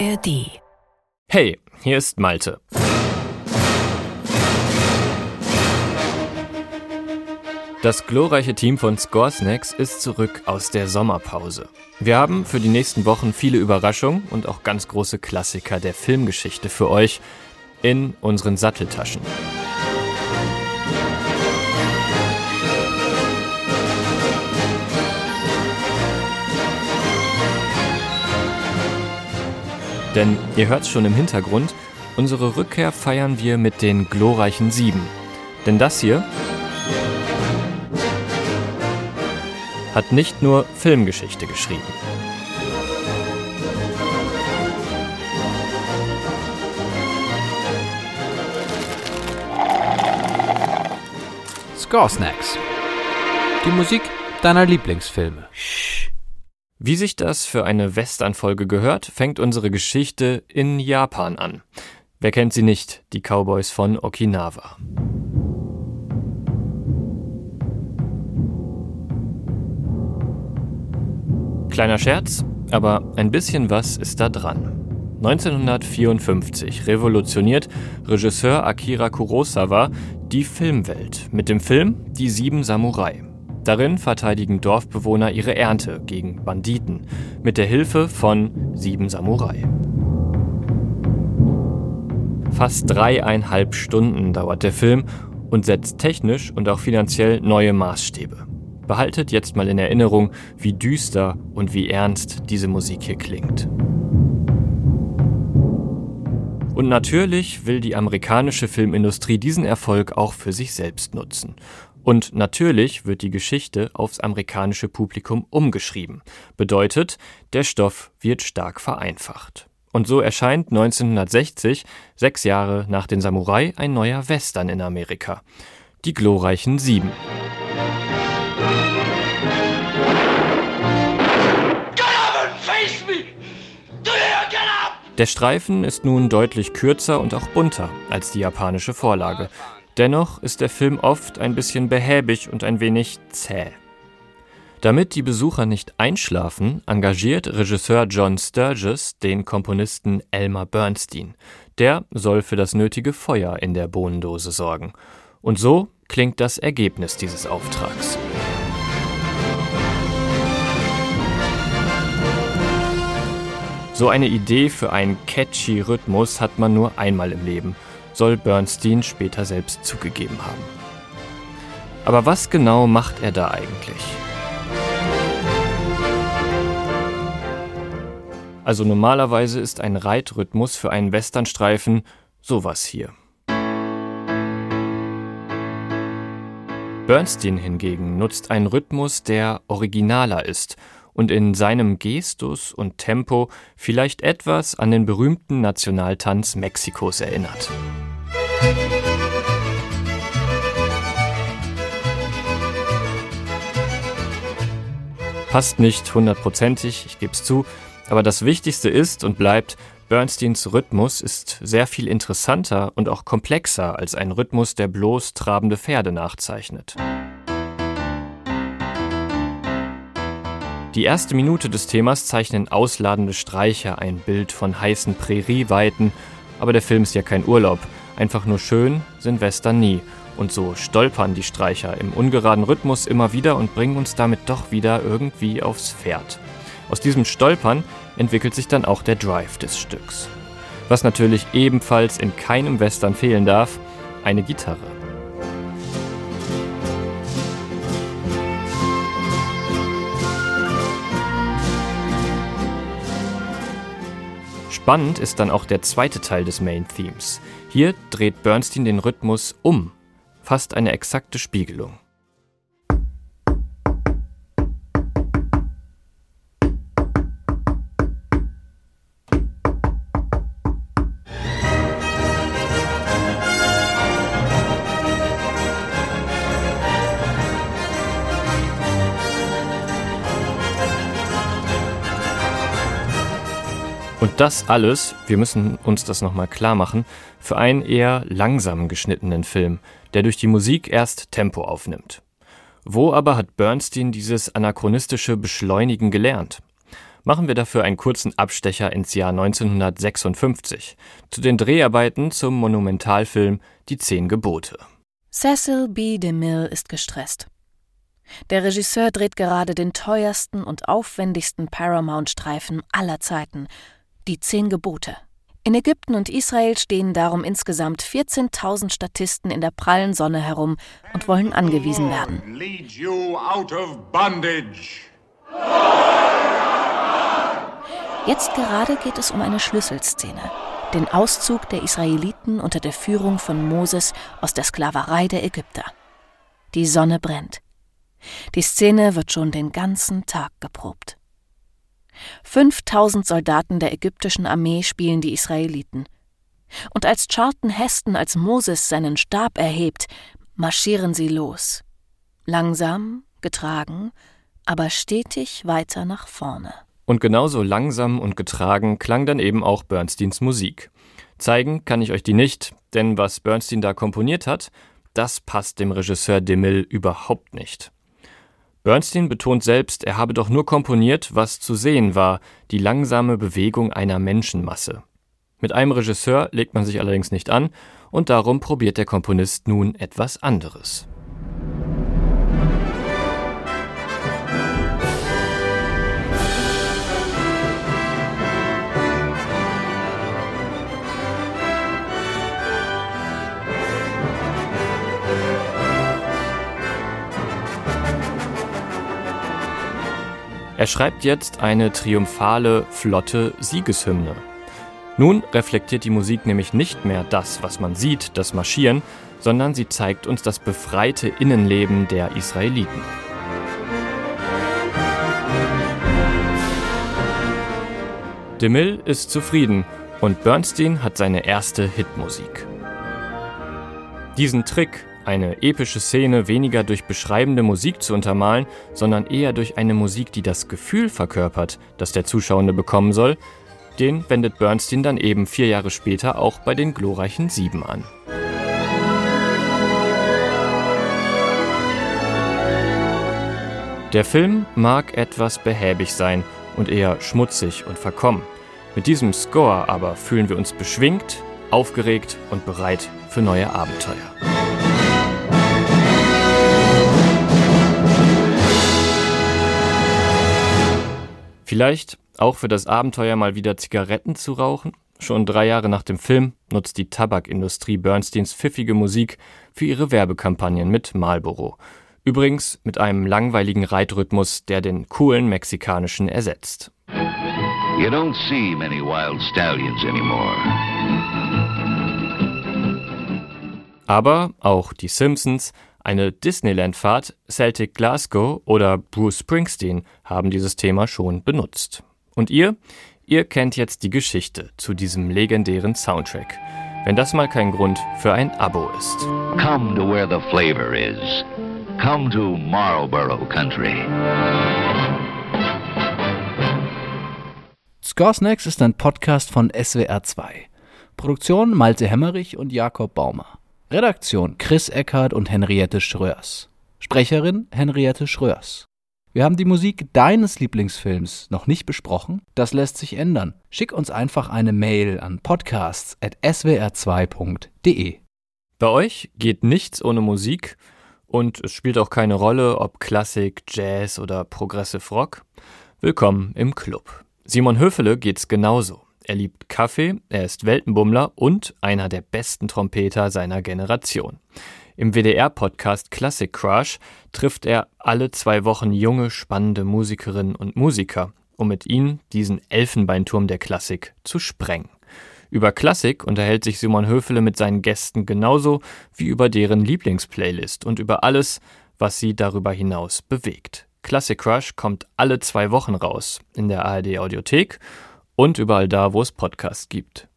ARD. Hey, hier ist Malte. Das glorreiche Team von Scoresnacks ist zurück aus der Sommerpause. Wir haben für die nächsten Wochen viele Überraschungen und auch ganz große Klassiker der Filmgeschichte für euch in unseren Satteltaschen. Denn ihr hört es schon im Hintergrund, unsere Rückkehr feiern wir mit den glorreichen Sieben. Denn das hier hat nicht nur Filmgeschichte geschrieben. Score Snacks. Die Musik deiner Lieblingsfilme. Wie sich das für eine Western-Folge gehört, fängt unsere Geschichte in Japan an. Wer kennt sie nicht, die Cowboys von Okinawa. Kleiner Scherz, aber ein bisschen was ist da dran. 1954 revolutioniert Regisseur Akira Kurosawa die Filmwelt mit dem Film Die Sieben Samurai. Darin verteidigen Dorfbewohner ihre Ernte gegen Banditen mit der Hilfe von sieben Samurai. Fast dreieinhalb Stunden dauert der Film und setzt technisch und auch finanziell neue Maßstäbe. Behaltet jetzt mal in Erinnerung, wie düster und wie ernst diese Musik hier klingt. Und natürlich will die amerikanische Filmindustrie diesen Erfolg auch für sich selbst nutzen. Und natürlich wird die Geschichte aufs amerikanische Publikum umgeschrieben. Bedeutet, der Stoff wird stark vereinfacht. Und so erscheint 1960, sechs Jahre nach den Samurai, ein neuer Western in Amerika. Die glorreichen Sieben. Der Streifen ist nun deutlich kürzer und auch bunter als die japanische Vorlage. Dennoch ist der Film oft ein bisschen behäbig und ein wenig zäh. Damit die Besucher nicht einschlafen, engagiert Regisseur John Sturges den Komponisten Elmer Bernstein. Der soll für das nötige Feuer in der Bohnendose sorgen. Und so klingt das Ergebnis dieses Auftrags. So eine Idee für einen catchy Rhythmus hat man nur einmal im Leben, soll Bernstein später selbst zugegeben haben. Aber was genau macht er da eigentlich? Also normalerweise ist ein Reitrhythmus für einen Westernstreifen sowas hier. Bernstein hingegen nutzt einen Rhythmus, der originaler ist und in seinem Gestus und Tempo vielleicht etwas an den berühmten Nationaltanz Mexikos erinnert. Passt nicht hundertprozentig, ich gebe es zu, aber das Wichtigste ist und bleibt, Bernsteins Rhythmus ist sehr viel interessanter und auch komplexer als ein Rhythmus, der bloß trabende Pferde nachzeichnet. Die erste Minute des Themas zeichnen ausladende Streicher ein Bild von heißen Prärieweiten, aber der Film ist ja kein Urlaub. Einfach nur schön sind Western nie. Und so stolpern die Streicher im ungeraden Rhythmus immer wieder und bringen uns damit doch wieder irgendwie aufs Pferd. Aus diesem Stolpern entwickelt sich dann auch der Drive des Stücks. Was natürlich ebenfalls in keinem Western fehlen darf, eine Gitarre. Spannend ist dann auch der zweite Teil des Main Themes. Hier dreht Bernstein den Rhythmus um, fast eine exakte Spiegelung. Und das alles, wir müssen uns das nochmal klar machen, für einen eher langsam geschnittenen Film, der durch die Musik erst Tempo aufnimmt. Wo aber hat Bernstein dieses anachronistische Beschleunigen gelernt? machen wir dafür einen kurzen Abstecher ins Jahr 1956 zu den Dreharbeiten zum Monumentalfilm Die Zehn Gebote. Cecil B. DeMille ist gestresst. Der Regisseur dreht gerade den teuersten und aufwendigsten Paramount-Streifen aller Zeiten, Die Zehn Gebote. In Ägypten und Israel stehen darum insgesamt 14.000 Statisten in der prallen Sonne herum und wollen angewiesen werden. Jetzt gerade geht es um eine Schlüsselszene, den Auszug der Israeliten unter der Führung von Moses aus der Sklaverei der Ägypter. Die Sonne brennt. Die Szene wird schon den ganzen Tag geprobt. 5000 Soldaten der ägyptischen Armee spielen die Israeliten. Und als Charlton Heston als Moses seinen Stab erhebt, marschieren sie los. Langsam, getragen, aber stetig weiter nach vorne. Und genauso langsam und getragen klang dann eben auch Bernsteins Musik. Zeigen kann ich euch die nicht, denn was Bernstein da komponiert hat, das passt dem Regisseur DeMille überhaupt nicht. Bernstein betont selbst, er habe doch nur komponiert, was zu sehen war, die langsame Bewegung einer Menschenmasse. Mit einem Regisseur legt man sich allerdings nicht an, und darum probiert der Komponist nun etwas anderes. Er schreibt jetzt eine triumphale, flotte Siegeshymne. Nun reflektiert die Musik nämlich nicht mehr das, was man sieht, das Marschieren, sondern sie zeigt uns das befreite Innenleben der Israeliten. DeMille ist zufrieden und Bernstein hat seine erste Hitmusik. Diesen Trick, eine epische Szene weniger durch beschreibende Musik zu untermalen, sondern eher durch eine Musik, die das Gefühl verkörpert, das der Zuschauende bekommen soll, den wendet Bernstein dann eben vier Jahre später auch bei den glorreichen Sieben an. Der Film mag etwas behäbig sein und eher schmutzig und verkommen. Mit diesem Score aber fühlen wir uns beschwingt, aufgeregt und bereit für neue Abenteuer. Vielleicht auch für das Abenteuer mal wieder Zigaretten zu rauchen? Schon drei Jahre nach dem Film nutzt die Tabakindustrie Bernsteins pfiffige Musik für ihre Werbekampagnen mit Marlboro. Übrigens mit einem langweiligen Reitrhythmus, der den coolen mexikanischen ersetzt. You don't see many wild stallions anymore. Aber auch die Simpsons, eine Disneyland-Fahrt, Celtic Glasgow oder Bruce Springsteen haben dieses Thema schon benutzt. Und ihr? Ihr kennt jetzt die Geschichte zu diesem legendären Soundtrack. Wenn das mal kein Grund für ein Abo ist. Come to where the flavor is. Come to Marlboro Country. Scoresnacks ist ein Podcast von SWR2. Produktion Malte Hemmerich und Jakob Baumer. Redaktion Chris Eckhardt und Henriette Schröers. Sprecherin Henriette Schröers. Wir haben die Musik deines Lieblingsfilms noch nicht besprochen. Das lässt sich ändern. Schick uns einfach eine Mail an podcasts.swr2.de. Bei euch geht nichts ohne Musik und es spielt auch keine Rolle, ob Klassik, Jazz oder Progressive Rock. Willkommen im Club. Simon Höfele geht's genauso. Er liebt Kaffee, er ist Weltenbummler und einer der besten Trompeter seiner Generation. Im WDR-Podcast Classic Crush trifft er alle zwei Wochen junge, spannende Musikerinnen und Musiker, um mit ihnen diesen Elfenbeinturm der Klassik zu sprengen. Über Klassik unterhält sich Simon Höfele mit seinen Gästen genauso wie über deren Lieblingsplaylist und über alles, was sie darüber hinaus bewegt. Classic Crush kommt alle zwei Wochen raus in der ARD Audiothek und überall da, wo es Podcasts gibt.